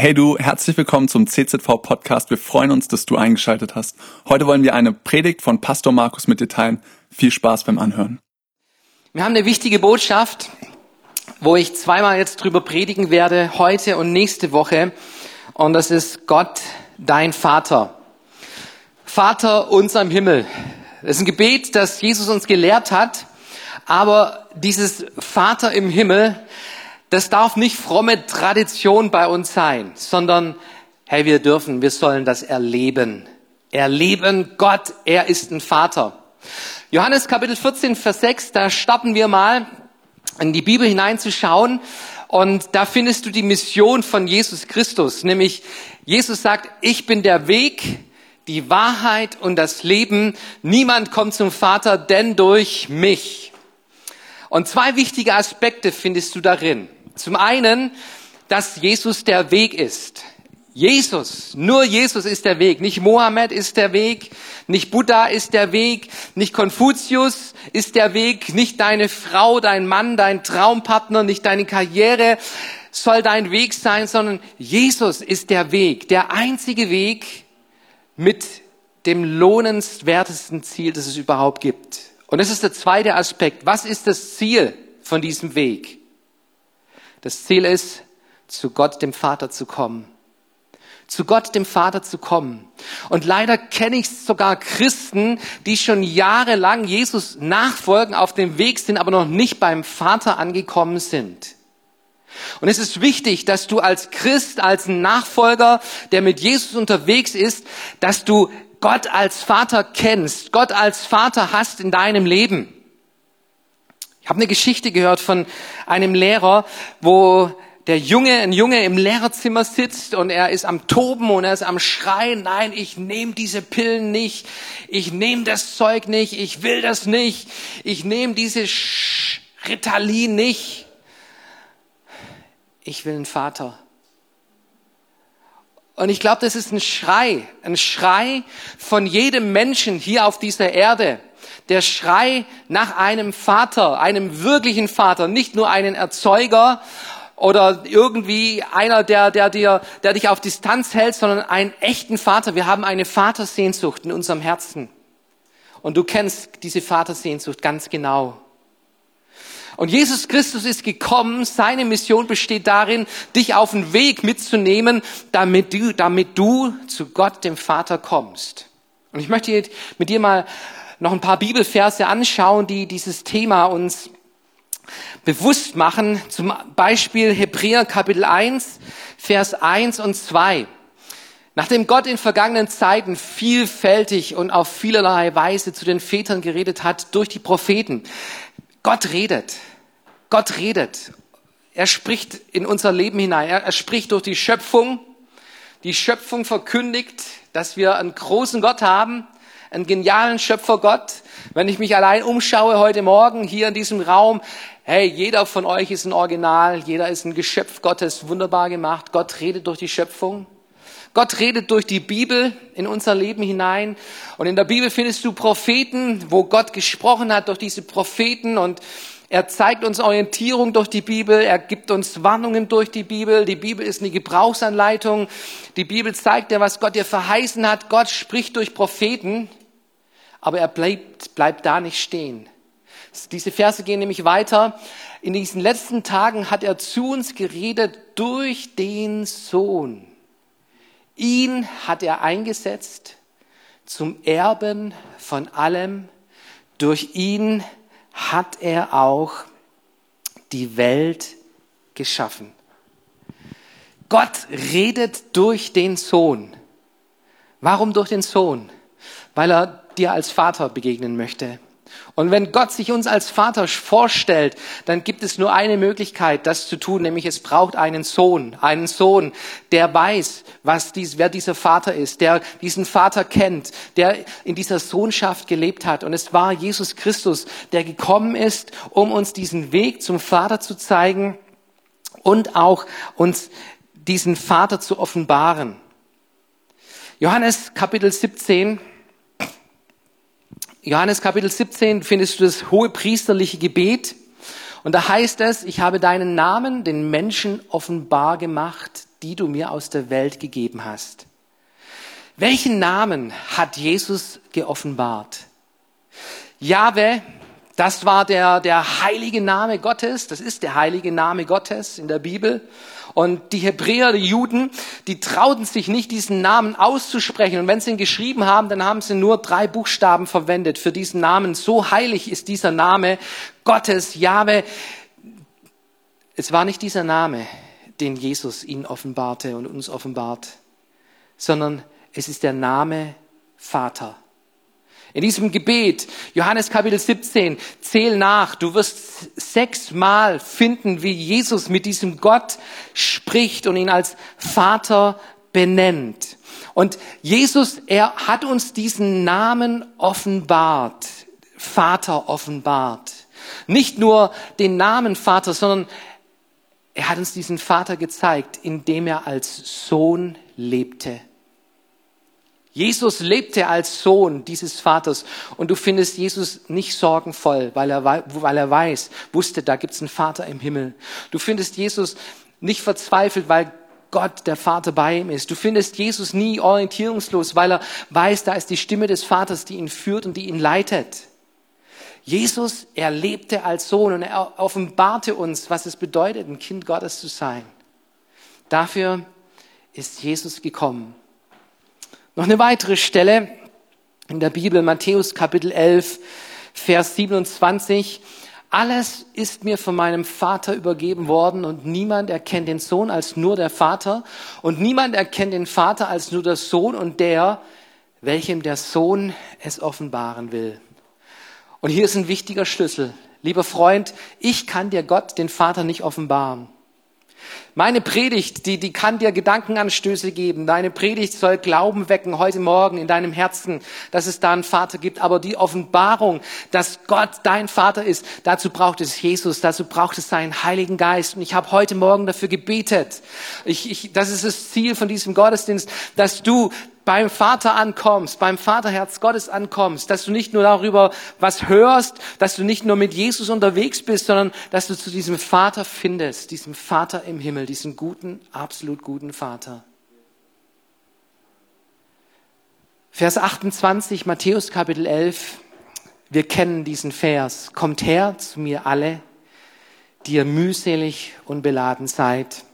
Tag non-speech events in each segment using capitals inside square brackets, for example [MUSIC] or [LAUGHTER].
Hey du, herzlich willkommen zum CZV Podcast. Wir freuen uns, dass du eingeschaltet hast. Heute wollen wir eine Predigt von Pastor Markus mit dir teilen. Viel Spaß beim Anhören. Wir haben eine wichtige Botschaft, wo ich zweimal jetzt drüber predigen werde, heute und nächste Woche. Und das ist Gott, dein Vater. Vater unser im Himmel. Das ist ein Gebet, das Jesus uns gelehrt hat. Aber dieses Vater im Himmel, das darf nicht fromme Tradition bei uns sein, sondern, hey, wir dürfen, wir sollen das erleben. Erleben Gott, er ist ein Vater. Johannes Kapitel 14, Vers 6, da starten wir mal in die Bibel hineinzuschauen. Und da findest du die Mission von Jesus Christus, nämlich Jesus sagt, ich bin der Weg, die Wahrheit und das Leben. Niemand kommt zum Vater, denn durch mich. Und zwei wichtige Aspekte findest du darin. Zum einen, dass Jesus der Weg ist. Jesus, nur Jesus ist der Weg. Nicht Mohammed ist der Weg, nicht Buddha ist der Weg, nicht Konfuzius ist der Weg, nicht deine Frau, dein Mann, dein Traumpartner, nicht deine Karriere soll dein Weg sein, sondern Jesus ist der Weg, der einzige Weg mit dem lohnenswertesten Ziel, das es überhaupt gibt. Und das ist der zweite Aspekt. Was ist das Ziel von diesem Weg? Das Ziel ist, zu Gott, dem Vater, zu kommen. Zu Gott, dem Vater, zu kommen. Und leider kenne ich sogar Christen, die schon jahrelang Jesus nachfolgen, auf dem Weg sind, aber noch nicht beim Vater angekommen sind. Und es ist wichtig, dass du als Christ, als Nachfolger, der mit Jesus unterwegs ist, dass du Gott als Vater kennst, Gott als Vater hast in deinem Leben. Habe eine Geschichte gehört von einem Lehrer, wo der Junge, ein Junge im Lehrerzimmer sitzt und er ist am Toben und er ist am Schreien, nein, ich nehme diese Pillen nicht, ich nehme das Zeug nicht, ich will das nicht, ich nehme diese Ritalin nicht. Ich will einen Vater. Und ich glaube, das ist ein Schrei, ein Schrei von jedem Menschen hier auf dieser Erde der Schrei nach einem Vater, einem wirklichen Vater, nicht nur einen Erzeuger oder irgendwie einer, der, der, dir, der dich auf Distanz hält, sondern einen echten Vater. Wir haben eine Vatersehnsucht in unserem Herzen. Und du kennst diese Vatersehnsucht ganz genau. Und Jesus Christus ist gekommen, seine Mission besteht darin, dich auf den Weg mitzunehmen, damit du, damit du zu Gott, dem Vater, kommst. Und ich möchte mit dir mal noch ein paar Bibelverse anschauen, die dieses Thema uns bewusst machen. Zum Beispiel Hebräer Kapitel 1, Vers 1 und 2. Nachdem Gott in vergangenen Zeiten vielfältig und auf vielerlei Weise zu den Vätern geredet hat durch die Propheten. Gott redet. Gott redet. Er spricht in unser Leben hinein. Er, er spricht durch die Schöpfung. Die Schöpfung verkündigt, dass wir einen großen Gott haben, einen genialen Schöpfer Gott. Wenn ich mich allein umschaue heute Morgen hier in diesem Raum, hey, jeder von euch ist ein Original, jeder ist ein Geschöpf Gottes, wunderbar gemacht. Gott redet durch die Schöpfung. Gott redet durch die Bibel in unser Leben hinein. Und in der Bibel findest du Propheten, wo Gott gesprochen hat durch diese Propheten und er zeigt uns Orientierung durch die Bibel, er gibt uns Warnungen durch die Bibel. Die Bibel ist eine Gebrauchsanleitung. Die Bibel zeigt dir, was Gott dir verheißen hat. Gott spricht durch Propheten aber er bleibt, bleibt da nicht stehen. Diese Verse gehen nämlich weiter. In diesen letzten Tagen hat er zu uns geredet durch den Sohn. Ihn hat er eingesetzt zum Erben von allem. Durch ihn hat er auch die Welt geschaffen. Gott redet durch den Sohn. Warum durch den Sohn? Weil er dir als Vater begegnen möchte. Und wenn Gott sich uns als Vater vorstellt, dann gibt es nur eine Möglichkeit, das zu tun, nämlich es braucht einen Sohn, einen Sohn, der weiß, was dies, wer dieser Vater ist, der diesen Vater kennt, der in dieser Sohnschaft gelebt hat. Und es war Jesus Christus, der gekommen ist, um uns diesen Weg zum Vater zu zeigen und auch uns diesen Vater zu offenbaren. Johannes Kapitel 17, Johannes Kapitel 17 findest du das hohe priesterliche Gebet. Und da heißt es, ich habe deinen Namen den Menschen offenbar gemacht, die du mir aus der Welt gegeben hast. Welchen Namen hat Jesus geoffenbart? Jahwe, das war der, der heilige Name Gottes, das ist der heilige Name Gottes in der Bibel. Und die Hebräer, die Juden, die trauten sich nicht, diesen Namen auszusprechen. Und wenn sie ihn geschrieben haben, dann haben sie nur drei Buchstaben verwendet für diesen Namen. So heilig ist dieser Name Gottes, Jahwe. Es war nicht dieser Name, den Jesus ihnen offenbarte und uns offenbart, sondern es ist der Name Vater. In diesem Gebet, Johannes Kapitel 17, zähl nach, du wirst sechsmal finden, wie Jesus mit diesem Gott spricht und ihn als Vater benennt. Und Jesus, er hat uns diesen Namen offenbart, Vater offenbart. Nicht nur den Namen Vater, sondern er hat uns diesen Vater gezeigt, indem er als Sohn lebte. Jesus lebte als Sohn dieses Vaters und du findest Jesus nicht sorgenvoll, weil er, weil er weiß, wusste, da gibt's einen Vater im Himmel. Du findest Jesus nicht verzweifelt, weil Gott, der Vater, bei ihm ist. Du findest Jesus nie orientierungslos, weil er weiß, da ist die Stimme des Vaters, die ihn führt und die ihn leitet. Jesus, er lebte als Sohn und er offenbarte uns, was es bedeutet, ein Kind Gottes zu sein. Dafür ist Jesus gekommen. Noch eine weitere Stelle in der Bibel, Matthäus Kapitel 11, Vers 27. Alles ist mir von meinem Vater übergeben worden und niemand erkennt den Sohn als nur der Vater und niemand erkennt den Vater als nur der Sohn und der, welchem der Sohn es offenbaren will. Und hier ist ein wichtiger Schlüssel. Lieber Freund, ich kann dir Gott, den Vater, nicht offenbaren. Meine Predigt, die, die kann dir Gedankenanstöße geben. Deine Predigt soll Glauben wecken heute Morgen in deinem Herzen, dass es da einen Vater gibt. Aber die Offenbarung, dass Gott dein Vater ist, dazu braucht es Jesus, dazu braucht es seinen Heiligen Geist. Und ich habe heute Morgen dafür gebetet. Ich, ich, das ist das Ziel von diesem Gottesdienst, dass du beim Vater ankommst, beim Vaterherz Gottes ankommst, dass du nicht nur darüber was hörst, dass du nicht nur mit Jesus unterwegs bist, sondern dass du zu diesem Vater findest, diesem Vater im Himmel, diesen guten, absolut guten Vater. Vers 28, Matthäus Kapitel 11. Wir kennen diesen Vers. Kommt her zu mir alle, die ihr mühselig und beladen seid.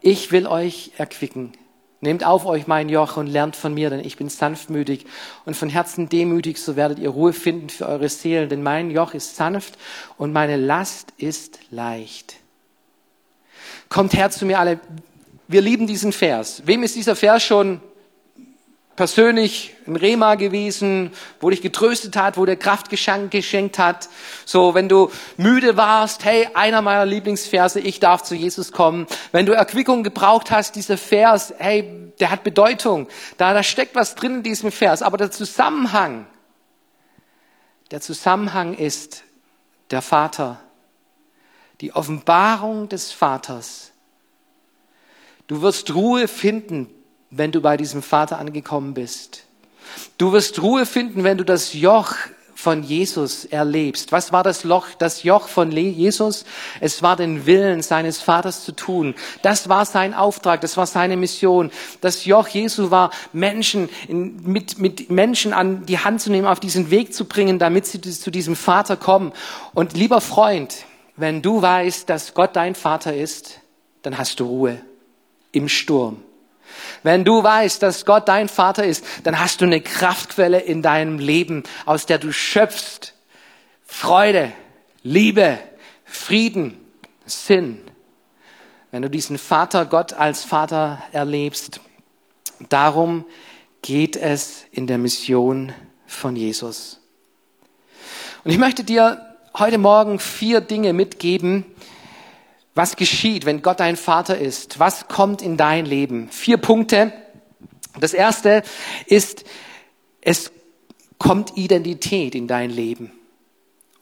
Ich will euch erquicken. Nehmt auf euch mein Joch und lernt von mir, denn ich bin sanftmütig und von Herzen demütig, so werdet ihr Ruhe finden für eure Seelen, denn mein Joch ist sanft und meine Last ist leicht. Kommt her zu mir alle. Wir lieben diesen Vers. Wem ist dieser Vers schon persönlich im Rema gewesen, wo dich getröstet hat, wo der Kraft geschenkt hat. So, wenn du müde warst, hey, einer meiner Lieblingsverse, ich darf zu Jesus kommen. Wenn du Erquickung gebraucht hast, dieser Vers, hey, der hat Bedeutung. Da, da steckt was drin in diesem Vers. Aber der Zusammenhang, der Zusammenhang ist der Vater, die Offenbarung des Vaters. Du wirst Ruhe finden wenn du bei diesem Vater angekommen bist. Du wirst Ruhe finden, wenn du das Joch von Jesus erlebst. Was war das Loch, das Joch von Jesus? Es war den Willen seines Vaters zu tun. Das war sein Auftrag, das war seine Mission. Das Joch Jesu war Menschen in, mit, mit Menschen an die Hand zu nehmen, auf diesen Weg zu bringen, damit sie zu diesem Vater kommen. Und lieber Freund, wenn du weißt, dass Gott dein Vater ist, dann hast du Ruhe im Sturm. Wenn du weißt, dass Gott dein Vater ist, dann hast du eine Kraftquelle in deinem Leben, aus der du schöpfst. Freude, Liebe, Frieden, Sinn. Wenn du diesen Vater Gott als Vater erlebst, darum geht es in der Mission von Jesus. Und ich möchte dir heute Morgen vier Dinge mitgeben, was geschieht, wenn Gott dein Vater ist? Was kommt in dein Leben? Vier Punkte. Das erste ist, es kommt Identität in dein Leben.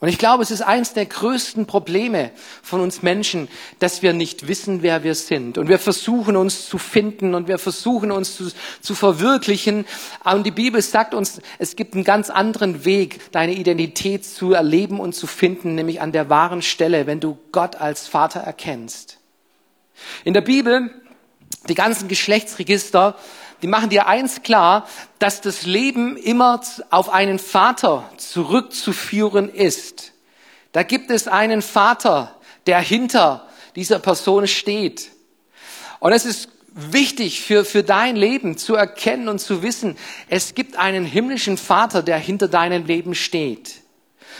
Und ich glaube, es ist eines der größten Probleme von uns Menschen, dass wir nicht wissen, wer wir sind. Und wir versuchen uns zu finden und wir versuchen uns zu, zu verwirklichen. Und die Bibel sagt uns, es gibt einen ganz anderen Weg, deine Identität zu erleben und zu finden, nämlich an der wahren Stelle, wenn du Gott als Vater erkennst. In der Bibel, die ganzen Geschlechtsregister, die machen dir eins klar, dass das Leben immer auf einen Vater zurückzuführen ist. Da gibt es einen Vater, der hinter dieser Person steht. Und es ist wichtig für, für dein Leben zu erkennen und zu wissen, es gibt einen himmlischen Vater, der hinter deinem Leben steht.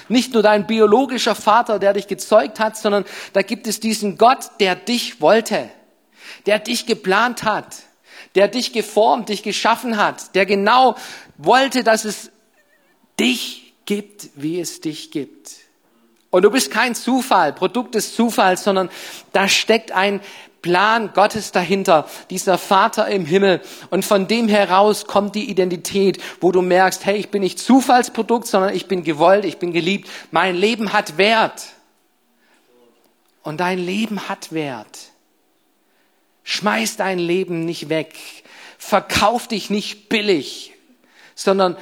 Nicht nur dein biologischer Vater, der dich gezeugt hat, sondern da gibt es diesen Gott, der dich wollte, der dich geplant hat der dich geformt, dich geschaffen hat, der genau wollte, dass es dich gibt, wie es dich gibt. Und du bist kein Zufall, Produkt des Zufalls, sondern da steckt ein Plan Gottes dahinter, dieser Vater im Himmel. Und von dem heraus kommt die Identität, wo du merkst, hey, ich bin nicht Zufallsprodukt, sondern ich bin gewollt, ich bin geliebt. Mein Leben hat Wert. Und dein Leben hat Wert. Schmeiß dein Leben nicht weg. Verkauf dich nicht billig, sondern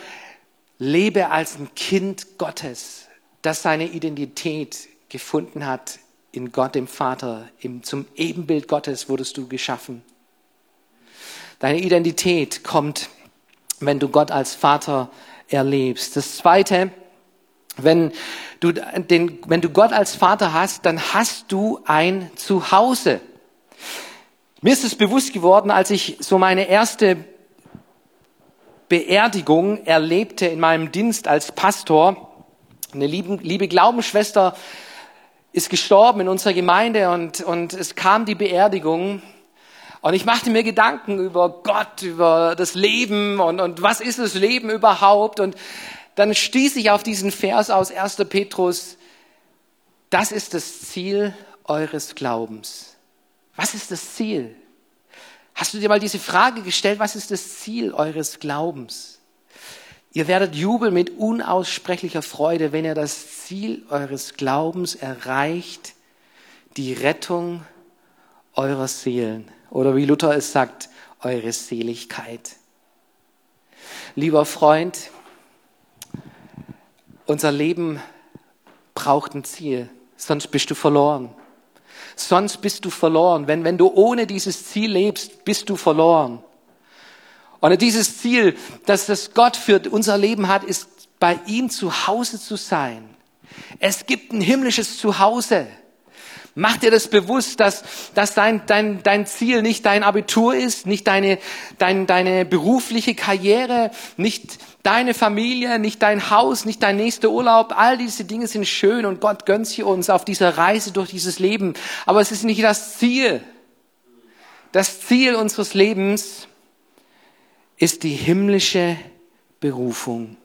lebe als ein Kind Gottes, das seine Identität gefunden hat in Gott, dem Vater. Zum Ebenbild Gottes wurdest du geschaffen. Deine Identität kommt, wenn du Gott als Vater erlebst. Das Zweite, wenn du, den, wenn du Gott als Vater hast, dann hast du ein Zuhause. Mir ist es bewusst geworden, als ich so meine erste Beerdigung erlebte in meinem Dienst als Pastor. Eine liebe, liebe Glaubensschwester ist gestorben in unserer Gemeinde und, und es kam die Beerdigung. Und ich machte mir Gedanken über Gott, über das Leben und, und was ist das Leben überhaupt. Und dann stieß ich auf diesen Vers aus 1. Petrus, das ist das Ziel eures Glaubens. Was ist das Ziel? Hast du dir mal diese Frage gestellt, was ist das Ziel eures Glaubens? Ihr werdet jubeln mit unaussprechlicher Freude, wenn ihr das Ziel eures Glaubens erreicht, die Rettung eurer Seelen. Oder wie Luther es sagt, eure Seligkeit. Lieber Freund, unser Leben braucht ein Ziel, sonst bist du verloren. Sonst bist du verloren. Wenn, wenn du ohne dieses Ziel lebst, bist du verloren. Und dieses Ziel, dass das Gott für unser Leben hat, ist bei ihm zu Hause zu sein. Es gibt ein himmlisches Zuhause. Mach dir das bewusst, dass, dass dein, dein, dein Ziel nicht dein Abitur ist, nicht deine, dein, deine berufliche Karriere, nicht deine Familie, nicht dein Haus, nicht dein nächster Urlaub. All diese Dinge sind schön und Gott gönnt sie uns auf dieser Reise durch dieses Leben. Aber es ist nicht das Ziel. Das Ziel unseres Lebens ist die himmlische Berufung.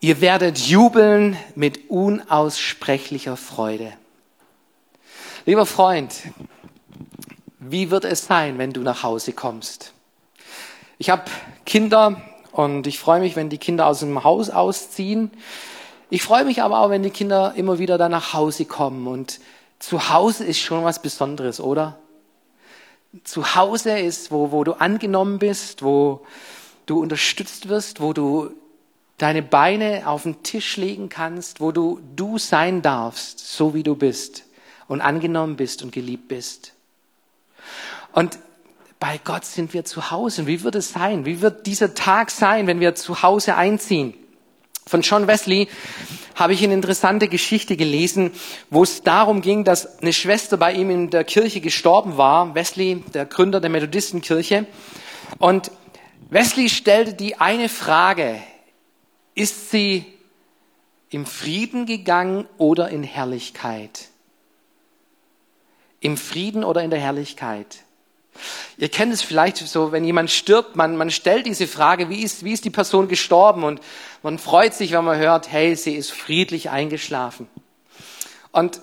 Ihr werdet jubeln mit unaussprechlicher Freude. Lieber Freund, wie wird es sein, wenn du nach Hause kommst? Ich habe Kinder und ich freue mich, wenn die Kinder aus dem Haus ausziehen. Ich freue mich aber auch, wenn die Kinder immer wieder da nach Hause kommen. Und zu Hause ist schon was Besonderes, oder? Zu Hause ist, wo, wo du angenommen bist, wo du unterstützt wirst, wo du deine Beine auf den Tisch legen kannst, wo du du sein darfst, so wie du bist und angenommen bist und geliebt bist. Und bei Gott sind wir zu Hause. Und wie wird es sein? Wie wird dieser Tag sein, wenn wir zu Hause einziehen? Von John Wesley habe ich eine interessante Geschichte gelesen, wo es darum ging, dass eine Schwester bei ihm in der Kirche gestorben war. Wesley, der Gründer der Methodistenkirche. Und Wesley stellte die eine Frage. Ist sie im Frieden gegangen oder in Herrlichkeit? Im Frieden oder in der Herrlichkeit? Ihr kennt es vielleicht so, wenn jemand stirbt, man, man stellt diese Frage, wie ist, wie ist die Person gestorben? Und man freut sich, wenn man hört, hey, sie ist friedlich eingeschlafen. Und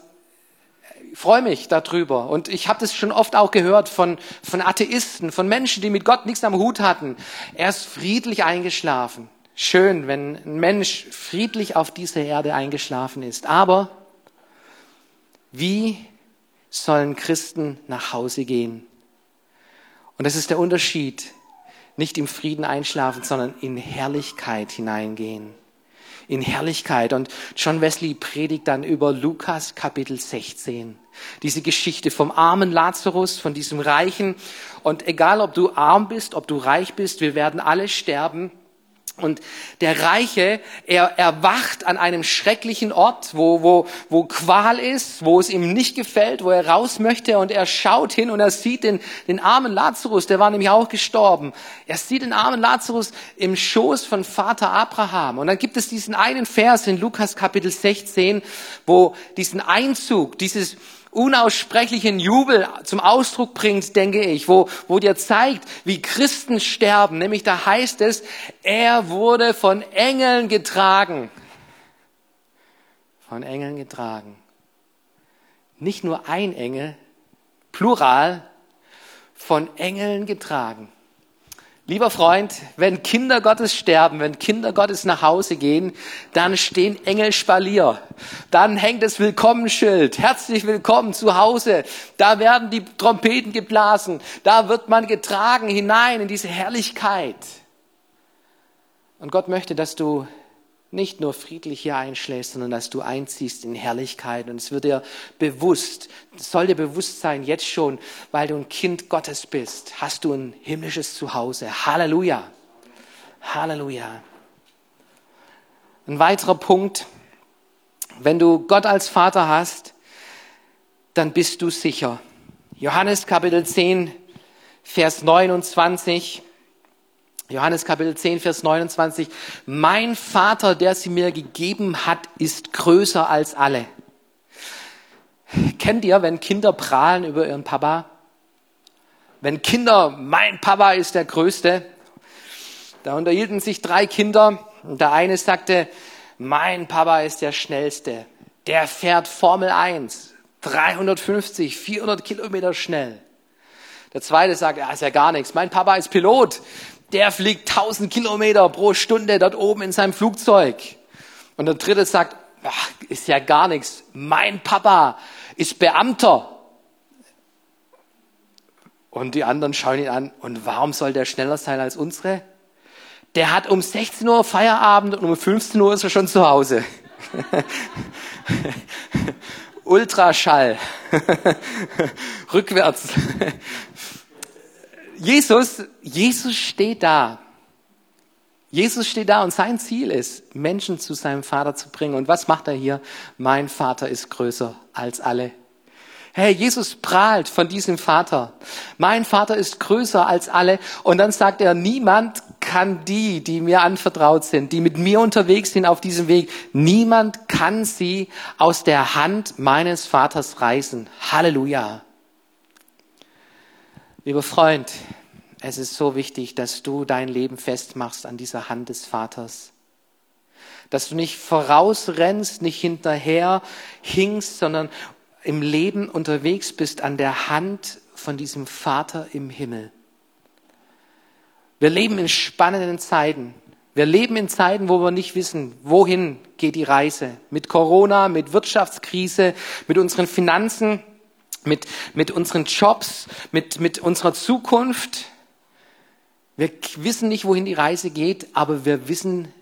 ich freue mich darüber. Und ich habe das schon oft auch gehört von, von Atheisten, von Menschen, die mit Gott nichts am Hut hatten. Er ist friedlich eingeschlafen. schön, wenn ein Mensch friedlich auf dieser Erde eingeschlafen ist. Aber wie sollen Christen nach Hause gehen? Und das ist der Unterschied. Nicht im Frieden einschlafen, sondern in Herrlichkeit hineingehen. In Herrlichkeit. Und John Wesley predigt dann über Lukas Kapitel 16. Diese Geschichte vom armen Lazarus, von diesem Reichen. Und egal, ob du arm bist, ob du reich bist, wir werden alle sterben. Und der Reiche, er erwacht an einem schrecklichen Ort, wo, wo, wo Qual ist, wo es ihm nicht gefällt, wo er raus möchte und er schaut hin und er sieht den, den armen Lazarus, der war nämlich auch gestorben. Er sieht den armen Lazarus im Schoß von Vater Abraham. Und dann gibt es diesen einen Vers in Lukas Kapitel 16, wo diesen Einzug, dieses, unaussprechlichen Jubel zum Ausdruck bringt, denke ich, wo, wo dir zeigt, wie Christen sterben. Nämlich da heißt es, er wurde von Engeln getragen. Von Engeln getragen. Nicht nur ein Engel, plural, von Engeln getragen. Lieber Freund, wenn Kinder Gottes sterben, wenn Kinder Gottes nach Hause gehen, dann stehen Engel Spalier. Dann hängt das Willkommensschild. Herzlich willkommen zu Hause. Da werden die Trompeten geblasen. Da wird man getragen hinein in diese Herrlichkeit. Und Gott möchte, dass du nicht nur friedlich hier einschläfst, sondern dass du einziehst in Herrlichkeit. Und es wird dir bewusst, es soll dir bewusst sein, jetzt schon, weil du ein Kind Gottes bist, hast du ein himmlisches Zuhause. Halleluja. Halleluja. Ein weiterer Punkt, wenn du Gott als Vater hast, dann bist du sicher. Johannes Kapitel 10, Vers 29. Johannes Kapitel 10, Vers 29. Mein Vater, der sie mir gegeben hat, ist größer als alle. Kennt ihr, wenn Kinder prahlen über ihren Papa? Wenn Kinder, mein Papa ist der Größte. Da unterhielten sich drei Kinder und der eine sagte, mein Papa ist der Schnellste. Der fährt Formel 1, 350, 400 Kilometer schnell. Der zweite sagt, ja, ist ja gar nichts. Mein Papa ist Pilot der fliegt 1000 Kilometer pro Stunde dort oben in seinem Flugzeug. Und der dritte sagt, ach, ist ja gar nichts. Mein Papa ist Beamter. Und die anderen schauen ihn an. Und warum soll der schneller sein als unsere? Der hat um 16 Uhr Feierabend und um 15 Uhr ist er schon zu Hause. [LAUGHS] Ultraschall. [LAUGHS] Rückwärts. Jesus, Jesus steht da. Jesus steht da und sein Ziel ist, Menschen zu seinem Vater zu bringen. Und was macht er hier? Mein Vater ist größer als alle. Hey, Jesus prahlt von diesem Vater. Mein Vater ist größer als alle. Und dann sagt er, niemand kann die, die mir anvertraut sind, die mit mir unterwegs sind auf diesem Weg, niemand kann sie aus der Hand meines Vaters reißen. Halleluja. Lieber Freund, es ist so wichtig, dass du dein Leben festmachst an dieser Hand des Vaters. Dass du nicht vorausrennst, nicht hinterher hingst, sondern im Leben unterwegs bist an der Hand von diesem Vater im Himmel. Wir leben in spannenden Zeiten. Wir leben in Zeiten, wo wir nicht wissen, wohin geht die Reise. Mit Corona, mit Wirtschaftskrise, mit unseren Finanzen mit, mit unseren Jobs, mit, mit unserer Zukunft. Wir wissen nicht, wohin die Reise geht, aber wir wissen,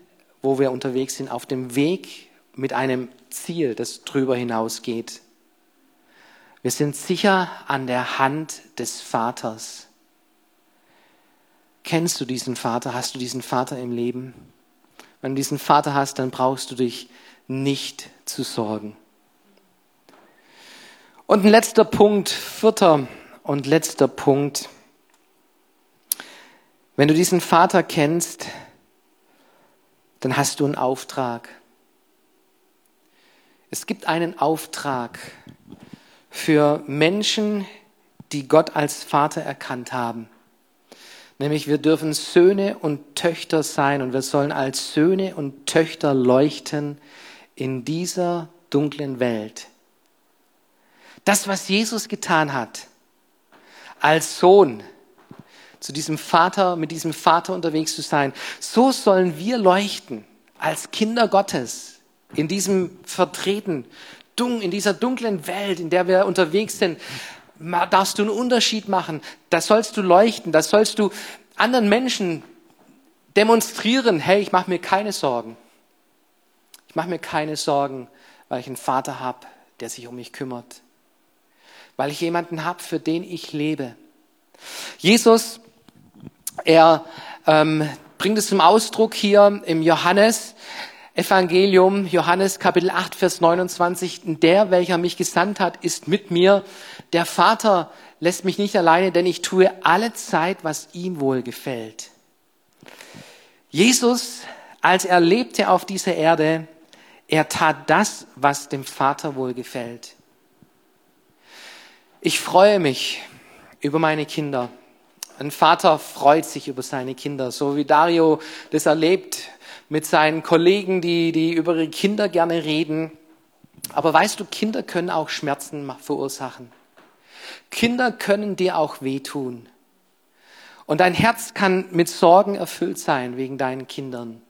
wo wir unterwegs sind, auf dem Weg mit einem Ziel, das drüber hinausgeht. Wir sind sicher an der Hand des Vaters. Kennst du diesen Vater? Hast du diesen Vater im Leben? Wenn du diesen Vater hast, dann brauchst du dich nicht zu sorgen. Und ein letzter Punkt, vierter und letzter Punkt. Wenn du diesen Vater kennst, dann hast du einen Auftrag. Es gibt einen Auftrag für Menschen, die Gott als Vater erkannt haben. Nämlich wir dürfen Söhne und Töchter sein und wir sollen als Söhne und Töchter leuchten in dieser dunklen Welt. Das, was Jesus getan hat, als Sohn, zu diesem Vater, mit diesem Vater unterwegs zu sein. So sollen wir leuchten als Kinder Gottes in diesem Vertreten, in dieser dunklen Welt, in der wir unterwegs sind. Darfst du einen Unterschied machen? Da sollst du leuchten, da sollst du anderen Menschen demonstrieren, hey, ich mache mir keine Sorgen. Ich mache mir keine Sorgen, weil ich einen Vater habe, der sich um mich kümmert. Weil ich jemanden habe, für den ich lebe. Jesus, er ähm, bringt es zum Ausdruck hier im Johannes Evangelium, Johannes Kapitel 8, Vers 29. Der, welcher mich gesandt hat, ist mit mir. Der Vater lässt mich nicht alleine, denn ich tue alle Zeit, was ihm wohl gefällt. Jesus, als er lebte auf dieser Erde, er tat das, was dem Vater wohl gefällt. Ich freue mich über meine Kinder. Ein Vater freut sich über seine Kinder, so wie Dario das erlebt mit seinen Kollegen, die, die über ihre Kinder gerne reden. Aber weißt du, Kinder können auch Schmerzen verursachen. Kinder können dir auch wehtun. Und dein Herz kann mit Sorgen erfüllt sein wegen deinen Kindern.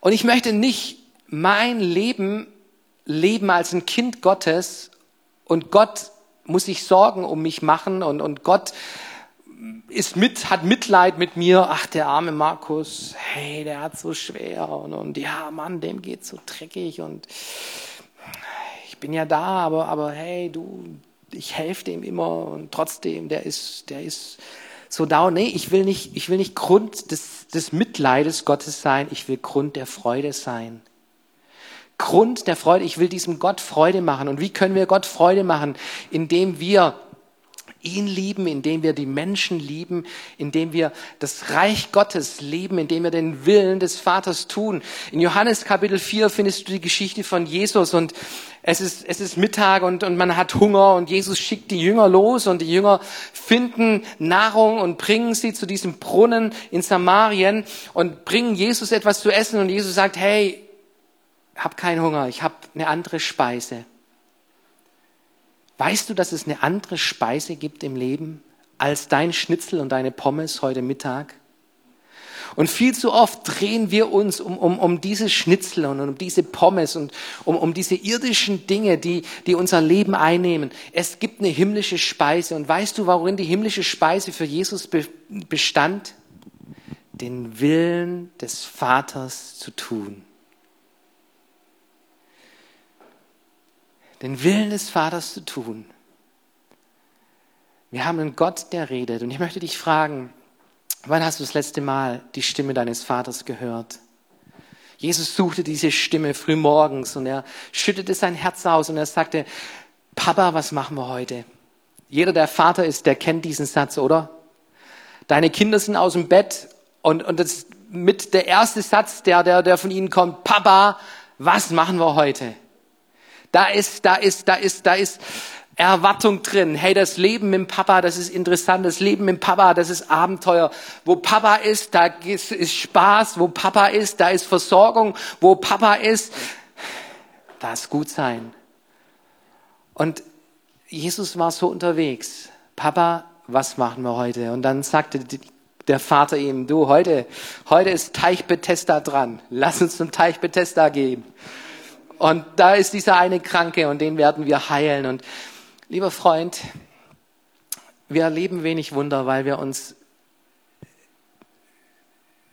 Und ich möchte nicht mein Leben leben als ein Kind Gottes und Gott muss sich Sorgen um mich machen und, und Gott ist mit, hat Mitleid mit mir. Ach, der arme Markus, hey, der hat so schwer und, und ja, Mann, dem geht's so dreckig und ich bin ja da, aber, aber hey, du, ich helfe dem immer und trotzdem, der ist, der ist so da. Nee, ich will nicht, ich will nicht Grund des, des Mitleides Gottes sein, ich will Grund der Freude sein. Grund der Freude, ich will diesem Gott Freude machen. Und wie können wir Gott Freude machen? Indem wir ihn lieben, indem wir die Menschen lieben, indem wir das Reich Gottes lieben, indem wir den Willen des Vaters tun. In Johannes Kapitel 4 findest du die Geschichte von Jesus und es ist, es ist Mittag und, und man hat Hunger und Jesus schickt die Jünger los und die Jünger finden Nahrung und bringen sie zu diesem Brunnen in Samarien und bringen Jesus etwas zu essen und Jesus sagt, hey, hab keinen Hunger, ich habe eine andere Speise. Weißt du, dass es eine andere Speise gibt im Leben als dein Schnitzel und deine Pommes heute Mittag? Und viel zu oft drehen wir uns um, um, um diese Schnitzel und um diese Pommes und um, um diese irdischen Dinge, die, die unser Leben einnehmen. Es gibt eine himmlische Speise. Und weißt du, worin die himmlische Speise für Jesus be bestand? Den Willen des Vaters zu tun. Den Willen des Vaters zu tun. Wir haben einen Gott, der redet. Und ich möchte dich fragen, wann hast du das letzte Mal die Stimme deines Vaters gehört? Jesus suchte diese Stimme früh morgens und er schüttete sein Herz aus und er sagte, Papa, was machen wir heute? Jeder, der Vater ist, der kennt diesen Satz, oder? Deine Kinder sind aus dem Bett und, und das mit der erste Satz, der, der, der von ihnen kommt, Papa, was machen wir heute? Da ist, da ist, da ist, da ist Erwartung drin. Hey, das Leben mit Papa, das ist interessant. Das Leben mit Papa, das ist Abenteuer. Wo Papa ist, da ist, ist Spaß. Wo Papa ist, da ist Versorgung. Wo Papa ist, da ist Gutsein. Und Jesus war so unterwegs. Papa, was machen wir heute? Und dann sagte der Vater ihm, du, heute, heute ist Teich Bethesda dran. Lass uns zum Teich Bethesda gehen. Und da ist dieser eine Kranke und den werden wir heilen. Und lieber Freund, wir erleben wenig Wunder, weil wir uns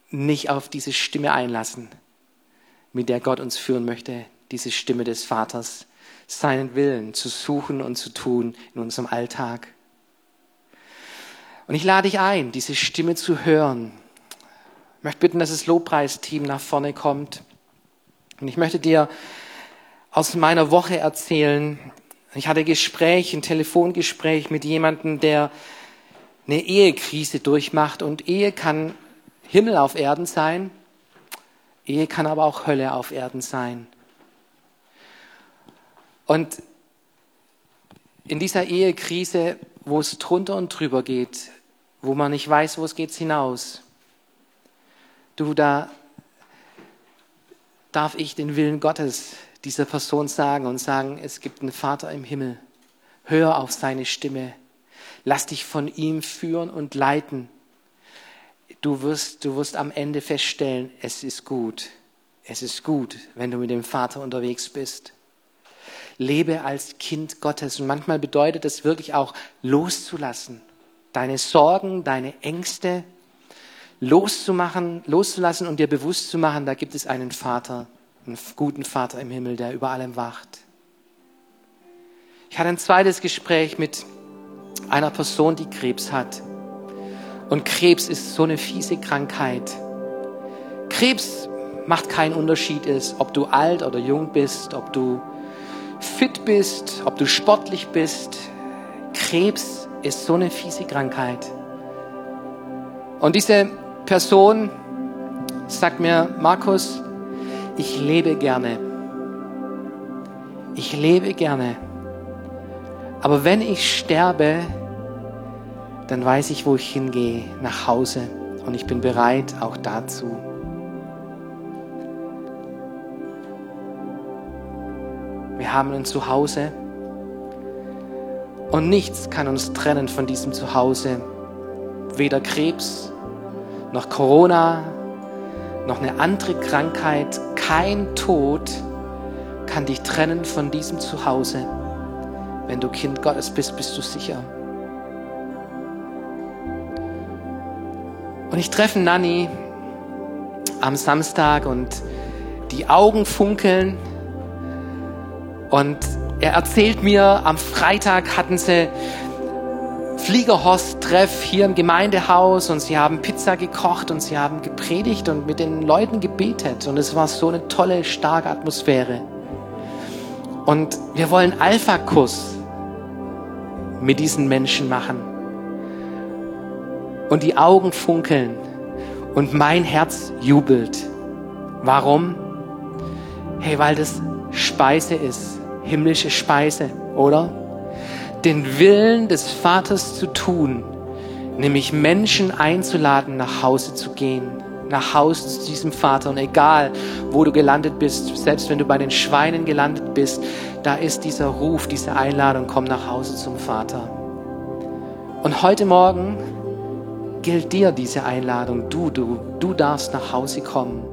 nicht auf diese Stimme einlassen, mit der Gott uns führen möchte, diese Stimme des Vaters, seinen Willen zu suchen und zu tun in unserem Alltag. Und ich lade dich ein, diese Stimme zu hören. Ich möchte bitten, dass das Lobpreisteam nach vorne kommt. Und ich möchte dir aus meiner Woche erzählen. Ich hatte Gespräch, ein Telefongespräch mit jemandem, der eine Ehekrise durchmacht. Und Ehe kann Himmel auf Erden sein, Ehe kann aber auch Hölle auf Erden sein. Und in dieser Ehekrise, wo es drunter und drüber geht, wo man nicht weiß, wo es geht hinaus, du, da darf ich den Willen Gottes dieser Person sagen und sagen, es gibt einen Vater im Himmel. Hör auf seine Stimme. Lass dich von ihm führen und leiten. Du wirst, du wirst am Ende feststellen, es ist gut. Es ist gut, wenn du mit dem Vater unterwegs bist. Lebe als Kind Gottes. Und manchmal bedeutet es wirklich auch loszulassen. Deine Sorgen, deine Ängste loszumachen, loszulassen und dir bewusst zu machen, da gibt es einen Vater, einen guten Vater im Himmel, der über allem wacht. Ich hatte ein zweites Gespräch mit einer Person, die Krebs hat. Und Krebs ist so eine fiese Krankheit. Krebs macht keinen Unterschied, ist, ob du alt oder jung bist, ob du fit bist, ob du sportlich bist. Krebs ist so eine fiese Krankheit. Und diese Person sagt mir, Markus, ich lebe gerne. Ich lebe gerne. Aber wenn ich sterbe, dann weiß ich, wo ich hingehe, nach Hause. Und ich bin bereit auch dazu. Wir haben ein Zuhause. Und nichts kann uns trennen von diesem Zuhause. Weder Krebs, noch Corona, noch eine andere Krankheit, kein Tod kann dich trennen von diesem Zuhause. Wenn du Kind Gottes bist, bist du sicher. Und ich treffe Nanny am Samstag und die Augen funkeln und er erzählt mir, am Freitag hatten sie Fliegerhorst-Treff hier im Gemeindehaus und sie haben Pizza gekocht und sie haben gepredigt und mit den Leuten gebetet und es war so eine tolle, starke Atmosphäre. Und wir wollen Alpha-Kurs mit diesen Menschen machen. Und die Augen funkeln und mein Herz jubelt. Warum? Hey, weil das Speise ist, himmlische Speise, oder? Den Willen des Vaters zu tun, nämlich Menschen einzuladen, nach Hause zu gehen, nach Hause zu diesem Vater. Und egal, wo du gelandet bist, selbst wenn du bei den Schweinen gelandet bist, da ist dieser Ruf, diese Einladung, komm nach Hause zum Vater. Und heute Morgen gilt dir diese Einladung. Du, du, du darfst nach Hause kommen.